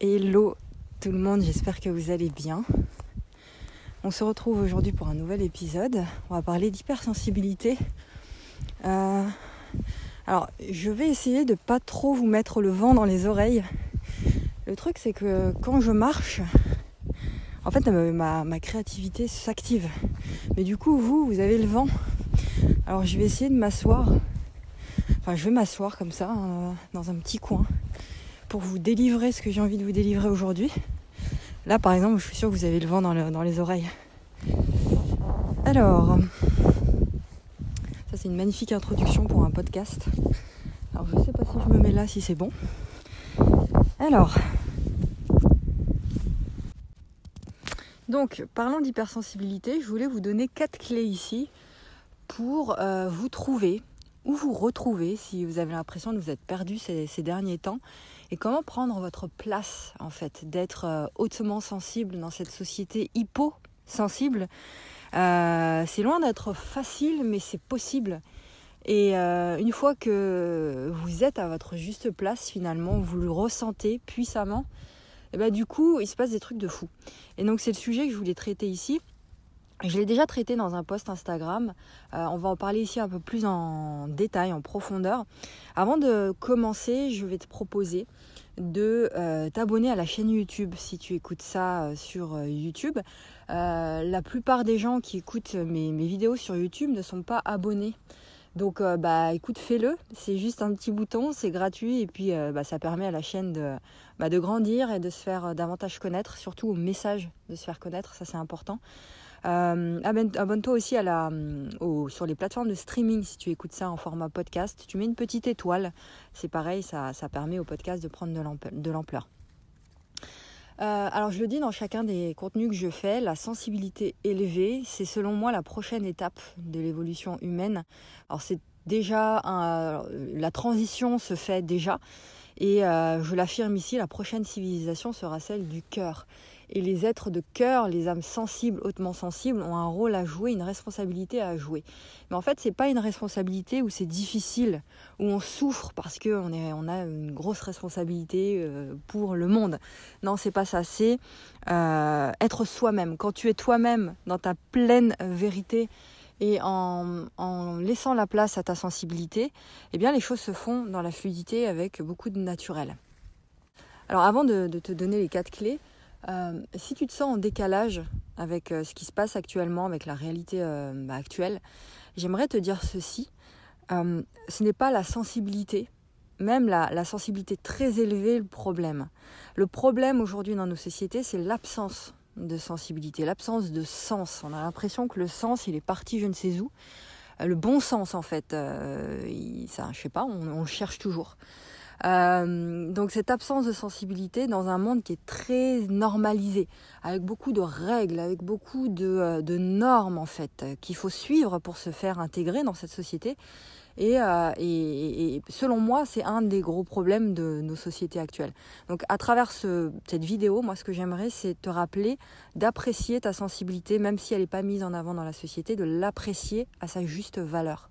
Hello tout le monde, j'espère que vous allez bien. On se retrouve aujourd'hui pour un nouvel épisode. On va parler d'hypersensibilité. Euh, alors, je vais essayer de pas trop vous mettre le vent dans les oreilles. Le truc, c'est que quand je marche, en fait, ma, créativité s'active. Mais du coup, vous, vous avez le vent. Alors, je vais essayer de m'asseoir. Enfin, je vais m'asseoir comme ça, euh, dans un petit coin pour vous délivrer ce que j'ai envie de vous délivrer aujourd'hui. Là, par exemple, je suis sûre que vous avez le vent dans, les oreilles. Alors, ça c'est une magnifique introduction pour un podcast. Alors, je ne sais pas si je me mets là, si c'est bon. Alors, donc, parlant d'hypersensibilité, je voulais vous donner quatre clés ici pour euh, vous trouver ou vous retrouver si vous avez l'impression de vous être perdu ces derniers temps et comment prendre votre place en fait, d'être euh, hautement sensible dans cette société hypo-sensible. Euh, c'est loin d'être facile, mais c'est possible. Et euh, une fois que vous êtes à votre juste place, finalement, vous le ressentez puissamment, et ben du coup, il se passe des trucs de fou. Et donc, c'est le sujet que je voulais traiter ici. Je l'ai déjà traité dans un post Instagram. Euh, on va en parler ici un peu plus en détail, en profondeur. Avant de commencer, je vais te proposer de euh, t'abonner à la chaîne YouTube si tu écoutes ça euh, sur YouTube. la plupart des gens qui écoutent mes, vidéos sur YouTube ne sont pas abonnés. Donc bah écoute, fais-le. C'est juste un petit bouton, c'est gratuit et puis bah, ça permet à la chaîne de, bah, de grandir et de se faire davantage connaître, surtout au message de se faire connaître, ça c'est important. Euh, abonne-toi aussi euh, sur les plateformes de streaming si tu écoutes ça en format podcast. Tu mets une petite étoile. C'est pareil, ça, ça, permet au podcast de prendre de l'ampleur. Euh, alors je le dis dans chacun des contenus que je fais, la sensibilité élevée, c'est selon moi la prochaine étape de l'évolution humaine. Alors c'est déjà la transition se fait déjà et je l'affirme ici, la prochaine civilisation sera celle du cœur. Et les êtres de cœur, les âmes sensibles, hautement sensibles, ont un rôle à jouer, une responsabilité à jouer. Mais en fait, c'est pas une responsabilité où c'est difficile, où on souffre parce qu'on on a une grosse responsabilité euh, pour le monde. Non, c'est pas ça. C'est euh, être soi-même. Quand tu es toi-même dans ta pleine vérité et en, laissant la place à ta sensibilité, eh bien les choses se font dans la fluidité avec beaucoup de naturel. Alors avant de, de te donner les quatre clés, euh, si tu te sens en décalage avec euh, ce qui se passe actuellement, avec la réalité euh, bah, actuelle, j'aimerais te dire ceci. ce n'est pas la sensibilité, même la, la, sensibilité très élevée, le problème. Le problème aujourd'hui dans nos sociétés, c'est l'absence de sensibilité, l'absence de sens. On a l'impression que le sens, il est parti je ne sais où. Le bon sens, en fait, il, ça, je sais pas, on, le cherche toujours. Euh, donc cette absence de sensibilité dans un monde qui est très normalisé, avec beaucoup de règles, avec beaucoup euh, de normes en fait, qu'il faut suivre pour se faire intégrer dans cette société. Et, euh, et, selon moi, c'est un des gros problèmes de nos sociétés actuelles. Donc à travers ce, cette vidéo, moi ce que j'aimerais, c'est te rappeler d'apprécier ta sensibilité, même si elle n'est pas mise en avant dans la société, de l'apprécier à sa juste valeur.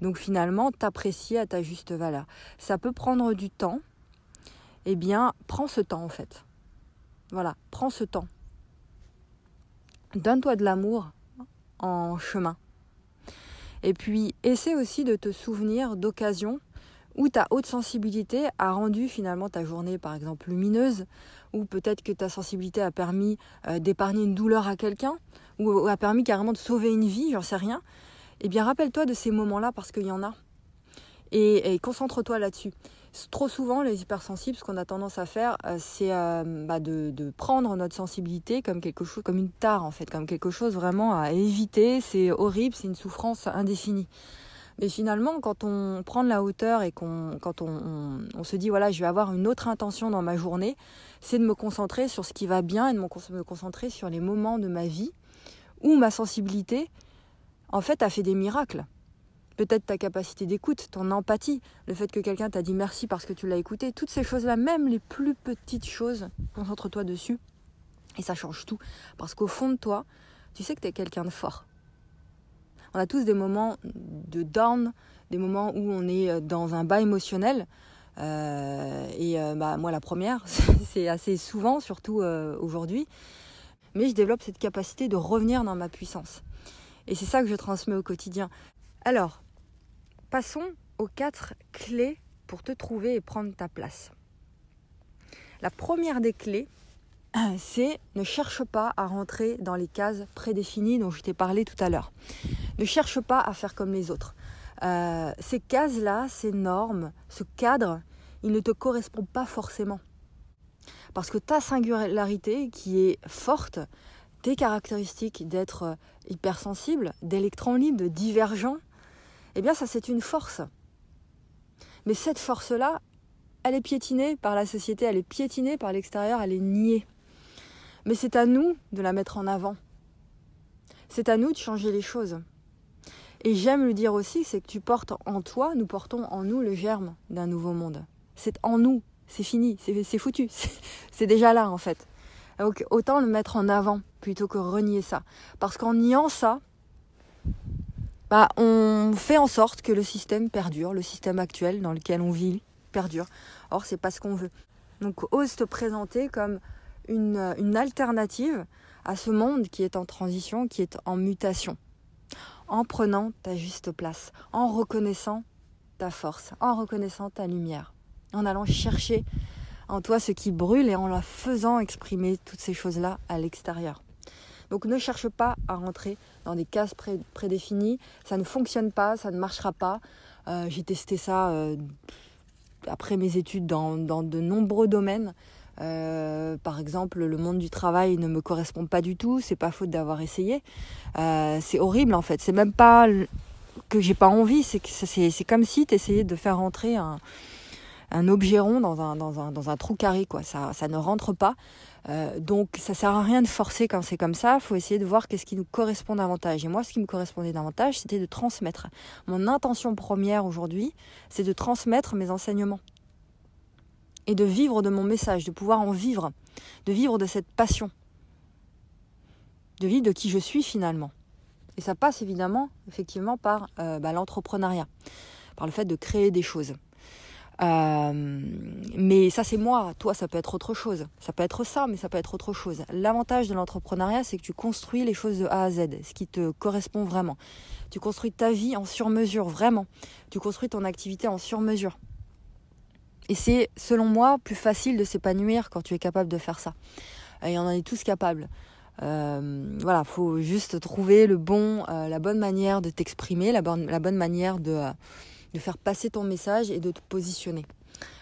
Donc finalement, t'apprécier à ta juste valeur. Ça peut prendre du temps. Eh bien, prends ce temps en fait. Voilà, prends ce temps. Donne-toi de l'amour en chemin. Et puis, essaie aussi de te souvenir d'occasions où ta haute sensibilité a rendu finalement ta journée, par exemple, lumineuse, ou peut-être que ta sensibilité a permis euh, d'épargner une douleur à quelqu'un, ou a permis carrément de sauver une vie, j'en sais rien eh bien rappelle-toi de ces moments-là parce qu'il y en a. Et, concentre-toi là-dessus. Trop souvent, les hypersensibles, ce qu'on a tendance à faire, euh, c'est euh, bah, de, prendre notre sensibilité comme quelque chose, comme une tare en fait, comme quelque chose vraiment à éviter. C'est horrible, c'est une souffrance indéfinie. Mais finalement, quand on prend de la hauteur et qu'on, quand on, on, se dit voilà, je vais avoir une autre intention dans ma journée, c'est de me concentrer sur ce qui va bien et de me concentrer sur les moments de ma vie où ma sensibilité en fait, as fait des miracles. Peut-être ta capacité d'écoute, ton empathie, le fait que quelqu'un t'a dit merci parce que tu l'as écouté, toutes ces choses-là, même les plus petites choses, concentre-toi dessus et ça change tout. Parce qu'au fond de toi, tu sais que tu es quelqu'un de fort. On a tous des moments de down, des moments où on est dans un bas émotionnel. et bah, moi, la première, c'est assez souvent, surtout aujourd'hui. Mais je développe cette capacité de revenir dans ma puissance. Et c'est ça que je transmets au quotidien. Alors, passons aux quatre clés pour te trouver et prendre ta place. La première des clés, c'est ne cherche pas à rentrer dans les cases prédéfinies dont je t'ai parlé tout à l'heure. Ne cherche pas à faire comme les autres. Euh, ces cases-là, ces normes, ce cadre, il ne te correspond pas forcément. Parce que ta singularité qui est forte, tes caractéristiques d'être hypersensible, d'électron libre, de divergent, eh bien ça c'est une force. Mais cette force-là, elle est piétinée par la société, elle est piétinée par l'extérieur, elle est niée. Mais c'est à nous de la mettre en avant. C'est à nous de changer les choses. Et j'aime le dire aussi, c'est que tu portes en toi, nous portons en nous le germe d'un nouveau monde. C'est en nous, c'est fini, c'est foutu, c'est déjà là en fait. Donc autant le mettre en avant plutôt que renier ça. Parce qu'en niant ça, bah, on fait en sorte que le système perdure, le système actuel dans lequel on vit perdure. Or, c'est pas ce qu'on veut. Donc, ose te présenter comme une, une alternative à ce monde qui est en transition, qui est en mutation, en prenant ta juste place, en reconnaissant ta force, en reconnaissant ta lumière, en allant chercher en toi ce qui brûle et en la faisant exprimer toutes ces choses-là à l'extérieur. Donc ne cherche pas à rentrer dans des cases prédéfinies, ça ne fonctionne pas, ça ne marchera pas. Euh, j'ai testé ça euh, après mes études dans, de nombreux domaines. Euh, par exemple, le monde du travail ne me correspond pas du tout. C'est pas faute d'avoir essayé. c'est horrible en fait. C'est même pas que j'ai pas envie. C'est comme si tu essayais de faire rentrer un, un objet rond dans un, trou carré. Quoi. Ça, ça ne rentre pas. Euh, donc ça sert à rien de forcer quand c'est comme ça. Il faut essayer de voir qu'est-ce qui nous correspond davantage. Et moi, ce qui me correspondait davantage, c'était de transmettre. Mon intention première aujourd'hui, c'est de transmettre mes enseignements et de vivre de mon message, de pouvoir en vivre, de vivre de cette passion, de vivre de qui je suis finalement. Et ça passe évidemment, effectivement, par euh, bah, l'entrepreneuriat, par le fait de créer des choses. Euh, mais ça, c'est moi. Toi, ça peut être autre chose. Ça peut être ça, mais ça peut être autre chose. L'avantage de l'entrepreneuriat, c'est que tu construis les choses de A à Z, ce qui te correspond vraiment. Tu construis ta vie en sur-mesure, vraiment. Tu construis ton activité en sur-mesure. Et c'est, selon moi, plus facile de s'épanouir quand tu es capable de faire ça. Et on en est tous capables. Euh, voilà, faut juste trouver le bon, euh, la bonne manière de t'exprimer, la la bonne manière de de faire passer ton message et de te positionner.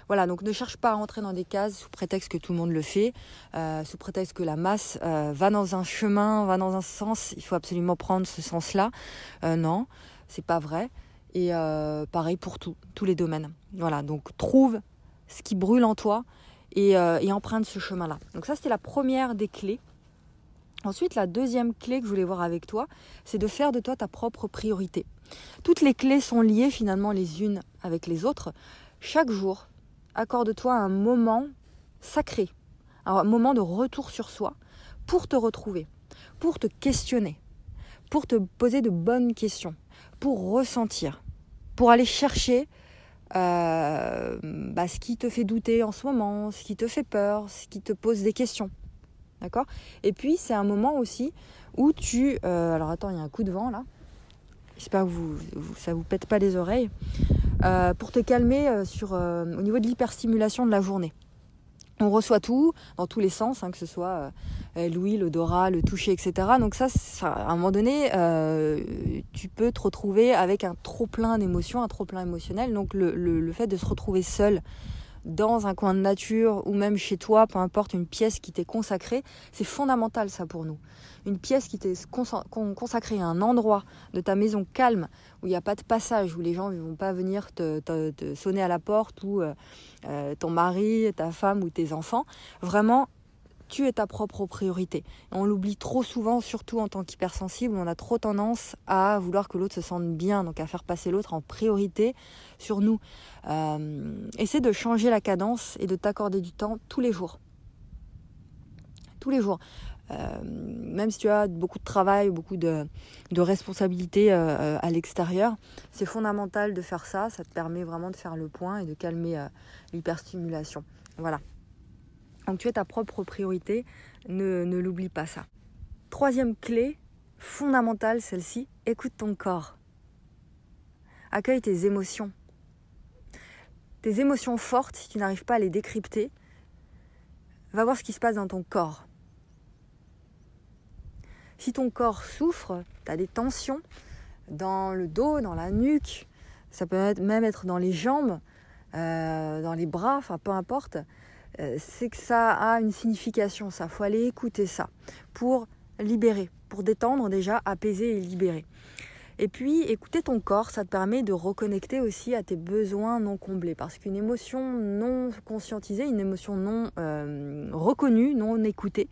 Voilà, donc ne cherche pas à rentrer dans des cases sous prétexte que tout le monde le fait, euh, sous prétexte que la masse euh, va dans un chemin, va dans un sens, il faut absolument prendre ce sens-là. Euh, non, c'est pas vrai. Et pareil pour tout, tous les domaines. Voilà, donc trouve ce qui brûle en toi et, et emprunte ce chemin-là. Donc ça, c'était la première des clés. Ensuite, la deuxième clé que je voulais voir avec toi, c'est de faire de toi ta propre priorité. Toutes les clés sont liées finalement les unes avec les autres. Chaque jour, accorde-toi un moment sacré, un moment de retour sur soi pour te retrouver, pour te questionner, pour te poser de bonnes questions, pour ressentir, pour aller chercher euh, bah, ce qui te fait douter en ce moment, ce qui te fait peur, ce qui te pose des questions. D'accord? Et puis, c'est un moment aussi où tu... Euh, alors, attends, il y a un coup de vent là. J'espère que vous, ça vous pète pas les oreilles. Euh, pour te calmer euh, euh, au niveau de l'hyperstimulation de la journée. On reçoit tout dans tous les sens, hein, que ce soit l'ouïe, l'odorat, le toucher, etc. Donc ça, à un moment donné, tu peux te retrouver avec un trop plein d'émotions, un trop plein émotionnel. Donc le fait de se retrouver seul dans un coin de nature ou même chez toi, peu importe, une pièce qui t'est consacrée, c'est fondamental ça pour nous. Une pièce qui t'est consacrée à un endroit de ta maison calme, où il n'y a pas de passage, où les gens ne vont pas venir te, sonner à la porte, ou euh, euh, ton mari, ta femme ou tes enfants. Vraiment, tu es ta propre priorité. on l'oublie trop souvent, surtout en tant qu'hypersensible, on a trop tendance à vouloir que l'autre se sente bien, donc à faire passer l'autre en priorité sur nous. Euh, essaie de changer la cadence et de t'accorder du temps tous les jours. Tous les jours. même si tu as beaucoup de travail, beaucoup de, de responsabilités à l'extérieur, c'est fondamental de faire ça. Ça te permet vraiment de faire le point et de calmer l'hyperstimulation. Voilà. Donc tu es ta propre priorité, ne, l'oublie pas ça. Troisième clé, fondamentale celle-ci, écoute ton corps. Accueille tes émotions. Tes émotions fortes, si tu n'arrives pas à les décrypter, va voir ce qui se passe dans ton corps. Si ton corps souffre, tu as des tensions dans le dos, dans la nuque, ça peut même être dans les jambes, euh, dans les bras, enfin peu importe, c'est que ça a une signification, ça. faut aller écouter ça pour libérer, pour détendre déjà, apaiser et libérer. Et puis, écouter ton corps, ça te permet de reconnecter aussi à tes besoins non comblés. Parce qu'une émotion non conscientisée, une émotion non euh, reconnue, non écoutée,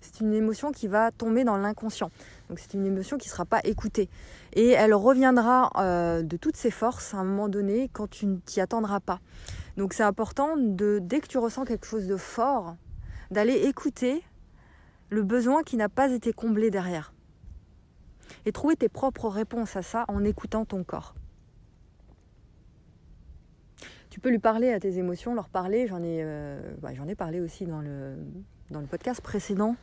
c'est une émotion qui va tomber dans l'inconscient. Donc c'est une émotion qui ne sera pas écoutée. Et elle reviendra euh, de toutes ses forces à un moment donné quand tu ne t'y attendras pas. Donc c'est important de, dès que tu ressens quelque chose de fort, d'aller écouter le besoin qui n'a pas été comblé derrière. Et trouver tes propres réponses à ça en écoutant ton corps. Tu peux lui parler à tes émotions, leur parler. J'en ai, euh, bah, parlé aussi dans le, podcast précédent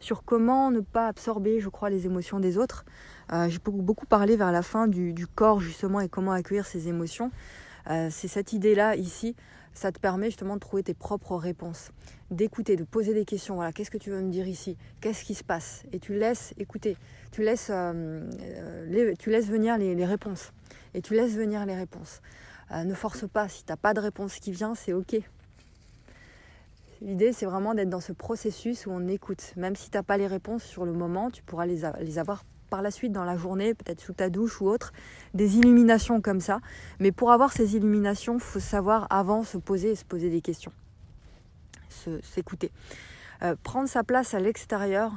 sur comment ne pas absorber, je crois, les émotions des autres. Euh, j'ai beaucoup parlé vers la fin du, corps justement et comment accueillir ses émotions. Euh, c'est cette idée-là ici, ça te permet justement de trouver tes propres réponses, d'écouter, de poser des questions. Voilà, qu'est-ce que tu veux me dire ici? Qu'est-ce qui se passe? Et tu laisses écouter, tu laisses, euh, tu laisses venir les, réponses. Et tu laisses venir les réponses. ne force pas, si tu n'as pas de réponse qui vient, c'est ok. L'idée, c'est vraiment d'être dans ce processus où on écoute. Même si tu n'as pas les réponses sur le moment, tu pourras les avoir par la suite dans la journée, peut-être sous ta douche ou autre, des illuminations comme ça. Mais pour avoir ces illuminations, il faut savoir avant se poser et se poser des questions. S'écouter. Euh, prendre sa place à l'extérieur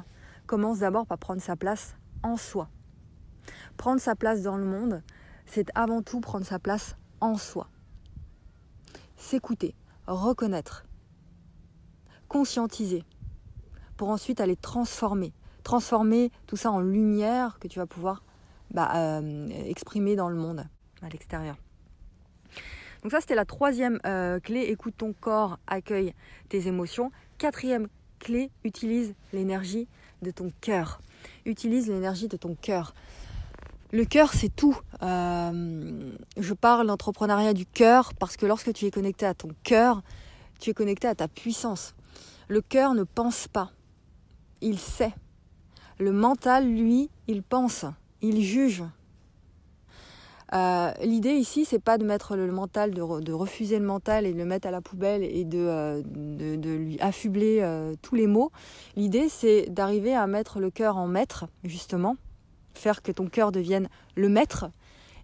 commence d'abord par prendre sa place en soi. Prendre sa place dans le monde, c'est avant tout prendre sa place en soi. S'écouter, reconnaître, conscientiser pour ensuite aller transformer. Transformer tout ça en lumière que tu vas pouvoir bah, euh, exprimer dans le monde, à l'extérieur. Donc ça, c'était la troisième euh, clé. Écoute ton corps, accueille tes émotions. Quatrième clé, utilise l'énergie de ton cœur. Utilise l'énergie de ton cœur. Le cœur, c'est tout. Euh, je parle d'entrepreneuriat du cœur parce que lorsque tu es connecté à ton cœur, tu es connecté à ta puissance. Le cœur ne pense pas, il sait. Le mental, lui, il pense, il juge. Euh, l'idée ici, c'est pas de mettre le mental, de, refuser le mental et de le mettre à la poubelle et de, euh, lui affubler euh, tous les mots. L'idée, c'est d'arriver à mettre le cœur en maître, justement, faire que ton cœur devienne le maître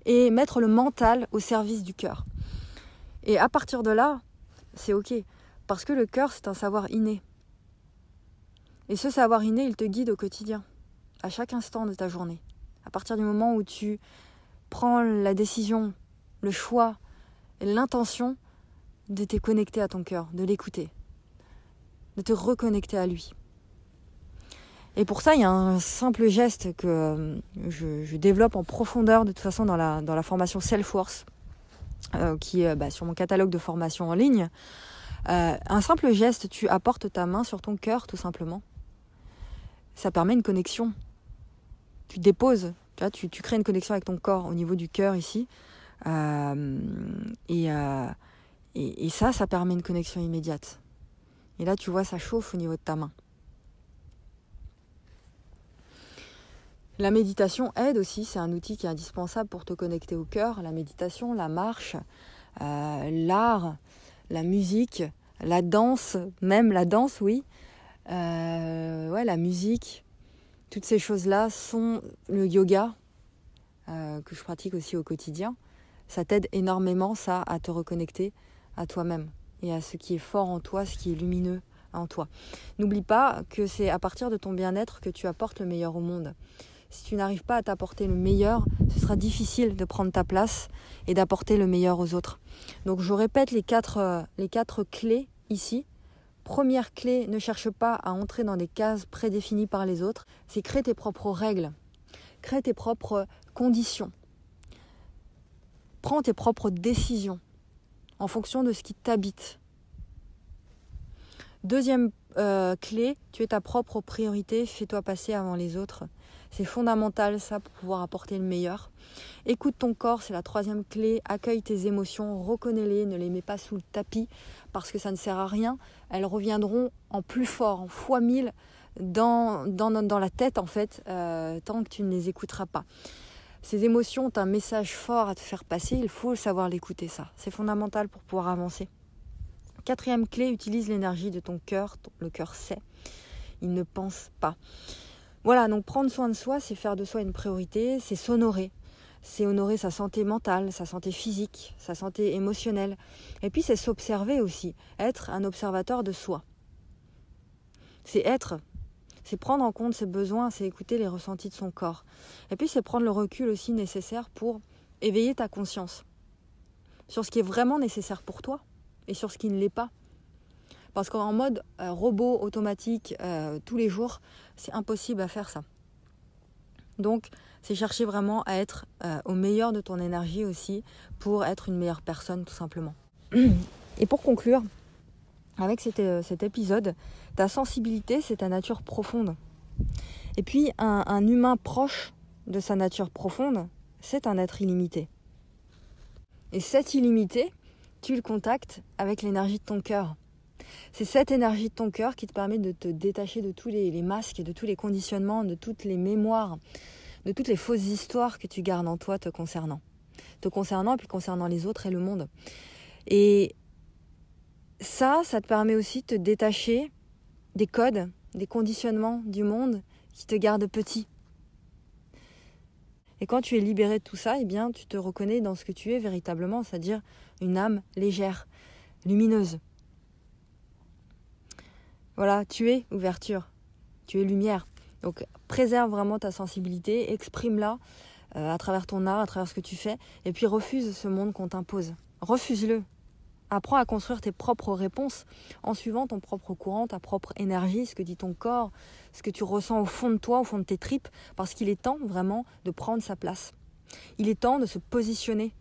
et mettre le mental au service du cœur. Et à partir de là, c'est ok. Parce que le cœur, c'est un savoir inné. Et ce savoir inné, il te guide au quotidien, à chaque instant de ta journée. À partir du moment où tu prends la décision, le choix l'intention de te connecter à ton cœur, de l'écouter, de te reconnecter à lui. Et pour ça, il y a un simple geste que euh, je, développe en profondeur de toute façon dans la, dans la formation Self-Force, euh, qui est bah, sur mon catalogue de formation en ligne. Euh, un simple geste, tu apportes ta main sur ton cœur tout simplement. Ça permet une connexion. Tu déposes, tu, tu, crées une connexion avec ton corps au niveau du cœur ici. Euh, euh, et, et, ça, ça permet une connexion immédiate. Et là, tu vois, ça chauffe au niveau de ta main. La méditation aide aussi, c'est un outil qui est indispensable pour te connecter au cœur. La méditation, la marche, l'art, la musique, la danse, même la danse, oui. Euh, ouais, la musique, toutes ces choses-là sont le yoga euh, que je pratique aussi au quotidien. Ça t'aide énormément, ça, à te reconnecter à toi-même et à ce qui est fort en toi, ce qui est lumineux en toi. N'oublie pas que c'est à partir de ton bien-être que tu apportes le meilleur au monde si tu n'arrives pas à t'apporter le meilleur, ce sera difficile de prendre ta place et d'apporter le meilleur aux autres. Donc je répète les quatre, euh, les quatre clés ici. Première clé, ne cherche pas à entrer dans des cases prédéfinies par les autres, c'est créer tes propres règles, créer tes propres conditions, prends tes propres décisions en fonction de ce qui t'habite. Deuxième euh, clé, tu es ta propre priorité, fais-toi passer avant les autres. C'est fondamental ça pour pouvoir apporter le meilleur. Écoute ton corps, c'est la troisième clé. Accueille tes émotions, reconnais-les, ne les mets pas sous le tapis parce que ça ne sert à rien. Elles reviendront en plus fort, en fois mille dans, la tête en fait, euh, tant que tu ne les écouteras pas. Ces émotions ont un message fort à te faire passer, il faut savoir l'écouter ça. C'est fondamental pour pouvoir avancer. Quatrième clé, utilise l'énergie de ton cœur. Le cœur sait, il ne pense pas. Voilà, donc prendre soin de soi, c'est faire de soi une priorité, c'est s'honorer. C'est honorer sa santé mentale, sa santé physique, sa santé émotionnelle. Et puis c'est s'observer aussi, être un observateur de soi. C'est être, c'est prendre en compte ses besoins, c'est écouter les ressentis de son corps. Et puis c'est prendre le recul aussi nécessaire pour éveiller ta conscience sur ce qui est vraiment nécessaire pour toi et sur ce qui ne l'est pas. Parce qu'en mode euh, robot automatique euh, tous les jours, c'est impossible à faire ça. Donc, c'est chercher vraiment à être euh, au meilleur de ton énergie aussi pour être une meilleure personne tout simplement. Et pour conclure, avec cet, épisode, ta sensibilité, c'est ta nature profonde. Et puis, un humain proche de sa nature profonde, c'est un être illimité. Et cet illimité, tu le contactes avec l'énergie de ton cœur. C'est cette énergie de ton cœur qui te permet de te détacher de tous les, masques, de tous les conditionnements, de toutes les mémoires, de toutes les fausses histoires que tu gardes en toi te concernant. Te concernant et puis concernant les autres et le monde. Et ça, ça te permet aussi de te détacher des codes, des conditionnements du monde qui te gardent petit. Et quand tu es libéré de tout ça, eh bien, tu te reconnais dans ce que tu es véritablement, c'est-à-dire une âme légère, lumineuse, voilà, tu es ouverture, tu es lumière. Donc préserve vraiment ta sensibilité, exprime-la euh, à travers ton art, à travers ce que tu fais, et puis refuse ce monde qu'on t'impose. Refuse-le. Apprends à construire tes propres réponses en suivant ton propre courant, ta propre énergie, ce que dit ton corps, ce que tu ressens au fond de toi, au fond de tes tripes, parce qu'il est temps vraiment de prendre sa place. Il est temps de se positionner,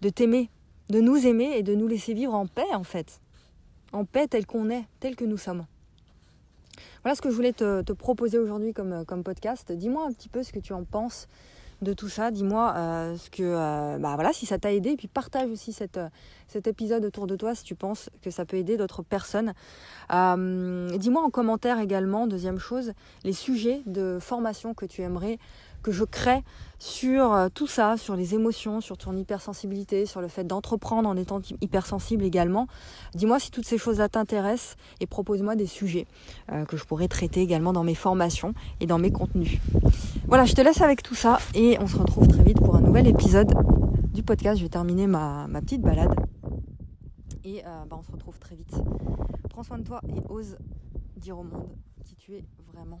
de t'aimer, de nous aimer et de nous laisser vivre en paix en fait. En paix tel qu'on est, tel que nous sommes. Voilà ce que je voulais te, proposer aujourd'hui comme, euh, comme podcast. Dis-moi un petit peu ce que tu en penses de tout ça. Dis-moi euh, ce que, euh, bah si ça t'a aidé. Et puis partage aussi cette, cet épisode autour de toi si tu penses que ça peut aider d'autres personnes. Dis-moi en commentaire également, deuxième chose, les sujets de formation que tu aimerais je crée sur euh, tout ça, sur les émotions, sur ton hypersensibilité, sur le fait d'entreprendre en étant hypersensible également. Dis-moi si toutes ces choses-là t'intéressent et propose-moi des sujets euh, que je pourrais traiter également dans mes formations et dans mes contenus. Voilà, je te laisse avec tout ça et on se retrouve très vite pour un nouvel épisode du podcast. Je vais terminer ma, petite balade et euh, bah, on se retrouve très vite. Prends soin de toi et ose dire au monde qui tu es vraiment.